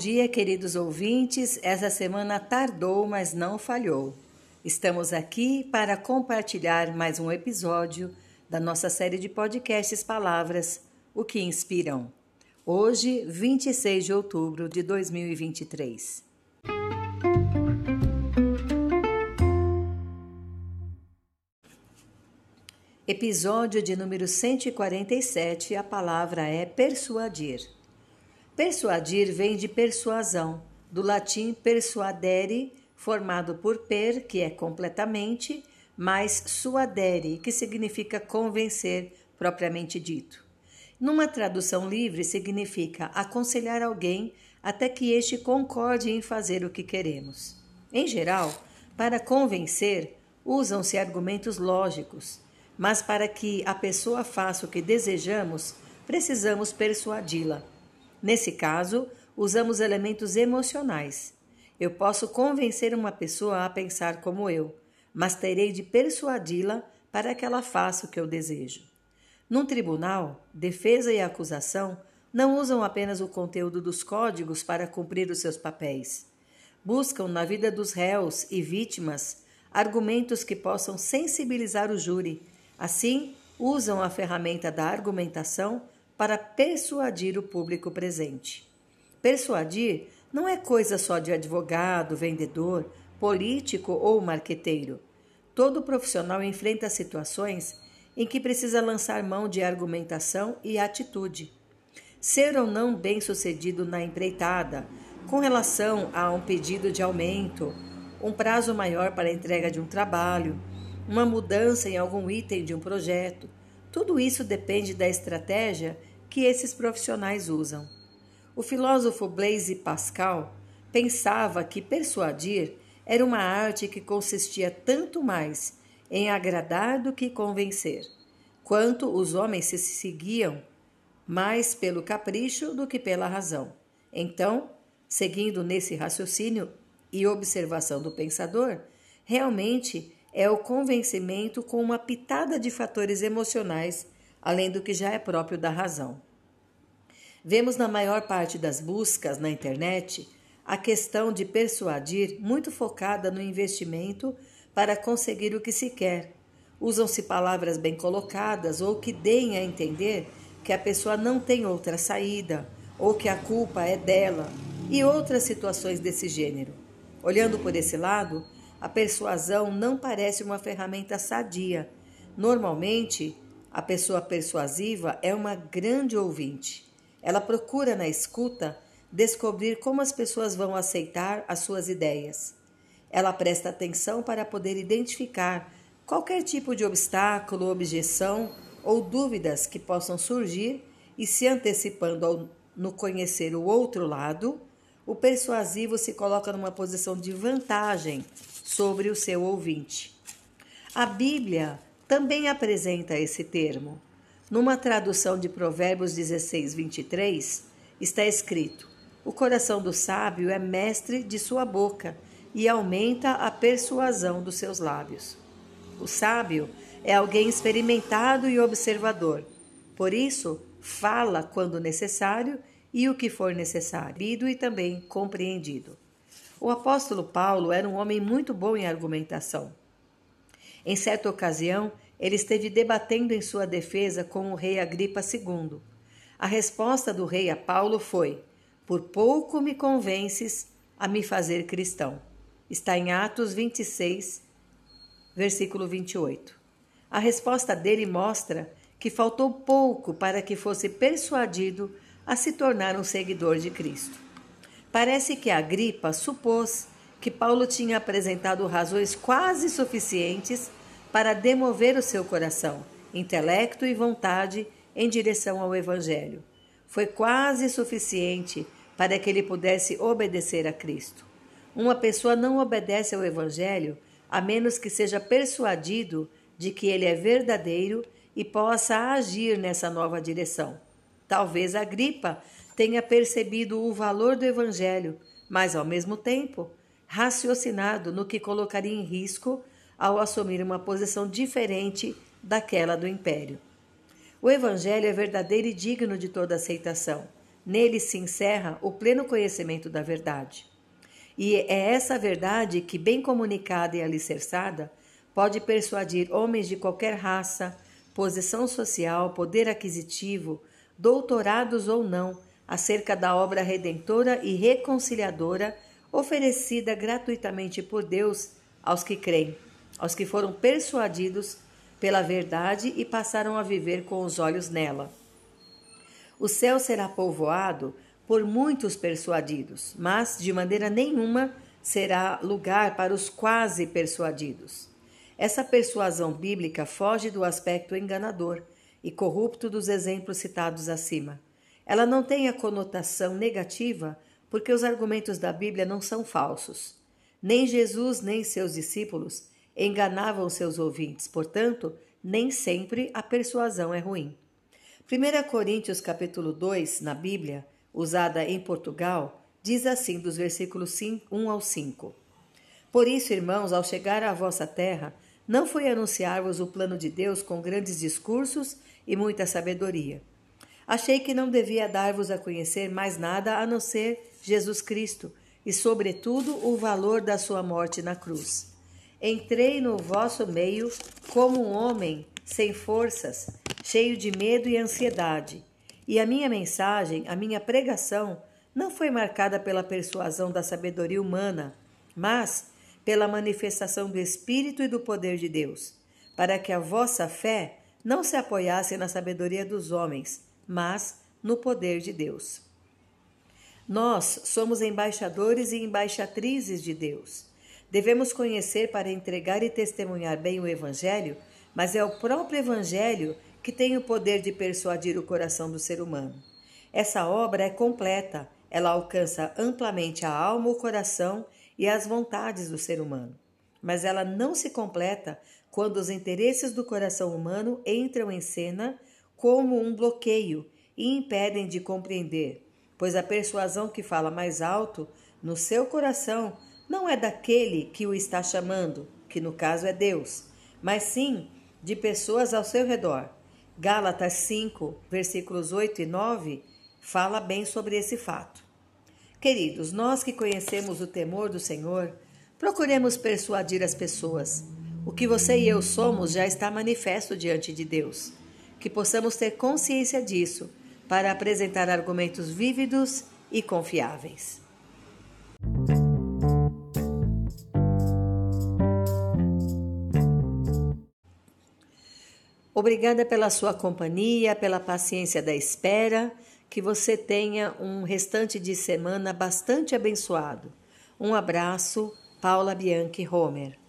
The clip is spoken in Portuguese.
dia, queridos ouvintes. Essa semana tardou, mas não falhou. Estamos aqui para compartilhar mais um episódio da nossa série de podcasts Palavras, o que inspiram. Hoje, 26 de outubro de 2023. Episódio de número 147, a palavra é persuadir. Persuadir vem de persuasão, do latim persuadere, formado por per, que é completamente, mais suadere, que significa convencer, propriamente dito. Numa tradução livre, significa aconselhar alguém até que este concorde em fazer o que queremos. Em geral, para convencer, usam-se argumentos lógicos, mas para que a pessoa faça o que desejamos, precisamos persuadi-la. Nesse caso, usamos elementos emocionais. Eu posso convencer uma pessoa a pensar como eu, mas terei de persuadi-la para que ela faça o que eu desejo. Num tribunal, defesa e acusação não usam apenas o conteúdo dos códigos para cumprir os seus papéis. Buscam na vida dos réus e vítimas argumentos que possam sensibilizar o júri. Assim, usam a ferramenta da argumentação para persuadir o público presente. Persuadir não é coisa só de advogado, vendedor, político ou marqueteiro. Todo profissional enfrenta situações em que precisa lançar mão de argumentação e atitude. Ser ou não bem-sucedido na empreitada, com relação a um pedido de aumento, um prazo maior para a entrega de um trabalho, uma mudança em algum item de um projeto, tudo isso depende da estratégia que esses profissionais usam. O filósofo Blaise Pascal pensava que persuadir era uma arte que consistia tanto mais em agradar do que convencer, quanto os homens se seguiam mais pelo capricho do que pela razão. Então, seguindo nesse raciocínio e observação do pensador, realmente é o convencimento com uma pitada de fatores emocionais além do que já é próprio da razão. Vemos na maior parte das buscas na internet a questão de persuadir muito focada no investimento para conseguir o que se quer. Usam-se palavras bem colocadas ou que deem a entender que a pessoa não tem outra saída ou que a culpa é dela e outras situações desse gênero. Olhando por esse lado, a persuasão não parece uma ferramenta sadia. Normalmente, a pessoa persuasiva é uma grande ouvinte. Ela procura na escuta descobrir como as pessoas vão aceitar as suas ideias. Ela presta atenção para poder identificar qualquer tipo de obstáculo, objeção ou dúvidas que possam surgir e se antecipando ao, no conhecer o outro lado, o persuasivo se coloca numa posição de vantagem sobre o seu ouvinte. A Bíblia também apresenta esse termo. Numa tradução de Provérbios 16, 23, está escrito: O coração do sábio é mestre de sua boca e aumenta a persuasão dos seus lábios. O sábio é alguém experimentado e observador. Por isso, fala quando necessário e o que for necessário, e também compreendido. O apóstolo Paulo era um homem muito bom em argumentação. Em certa ocasião, ele esteve debatendo em sua defesa com o rei Agripa II. A resposta do rei a Paulo foi: Por pouco me convences a me fazer cristão. Está em Atos 26, versículo 28. A resposta dele mostra que faltou pouco para que fosse persuadido a se tornar um seguidor de Cristo. Parece que Agripa supôs que Paulo tinha apresentado razões quase suficientes para demover o seu coração, intelecto e vontade em direção ao Evangelho. Foi quase suficiente para que ele pudesse obedecer a Cristo. Uma pessoa não obedece ao Evangelho a menos que seja persuadido de que ele é verdadeiro e possa agir nessa nova direção. Talvez a gripa tenha percebido o valor do Evangelho, mas, ao mesmo tempo, raciocinado no que colocaria em risco ao assumir uma posição diferente daquela do império. O Evangelho é verdadeiro e digno de toda aceitação, nele se encerra o pleno conhecimento da verdade. E é essa verdade que, bem comunicada e alicerçada, pode persuadir homens de qualquer raça, posição social, poder aquisitivo, doutorados ou não, acerca da obra redentora e reconciliadora oferecida gratuitamente por Deus aos que creem, aos que foram persuadidos pela verdade e passaram a viver com os olhos nela. O céu será povoado por muitos persuadidos, mas de maneira nenhuma será lugar para os quase persuadidos. Essa persuasão bíblica foge do aspecto enganador e corrupto dos exemplos citados acima. Ela não tem a conotação negativa porque os argumentos da Bíblia não são falsos. Nem Jesus nem seus discípulos enganavam seus ouvintes, portanto, nem sempre a persuasão é ruim. 1 Coríntios capítulo 2, na Bíblia, usada em Portugal, diz assim dos versículos 1 ao 5. Por isso, irmãos, ao chegar à vossa terra, não foi anunciar-vos o plano de Deus com grandes discursos e muita sabedoria. Achei que não devia dar-vos a conhecer mais nada a não ser Jesus Cristo e, sobretudo, o valor da sua morte na cruz. Entrei no vosso meio como um homem sem forças, cheio de medo e ansiedade. E a minha mensagem, a minha pregação, não foi marcada pela persuasão da sabedoria humana, mas pela manifestação do Espírito e do poder de Deus, para que a vossa fé não se apoiasse na sabedoria dos homens, mas no poder de Deus. Nós somos embaixadores e embaixatrizes de Deus. Devemos conhecer para entregar e testemunhar bem o Evangelho, mas é o próprio Evangelho que tem o poder de persuadir o coração do ser humano. Essa obra é completa, ela alcança amplamente a alma, o coração e as vontades do ser humano. Mas ela não se completa quando os interesses do coração humano entram em cena como um bloqueio e impedem de compreender, pois a persuasão que fala mais alto no seu coração não é daquele que o está chamando, que no caso é Deus, mas sim de pessoas ao seu redor. Gálatas 5, versículos 8 e 9 fala bem sobre esse fato. Queridos, nós que conhecemos o temor do Senhor, procuremos persuadir as pessoas. O que você e eu somos já está manifesto diante de Deus. Que possamos ter consciência disso para apresentar argumentos vívidos e confiáveis. Obrigada pela sua companhia, pela paciência da espera que você tenha um restante de semana bastante abençoado. Um abraço, Paula Bianchi Homer.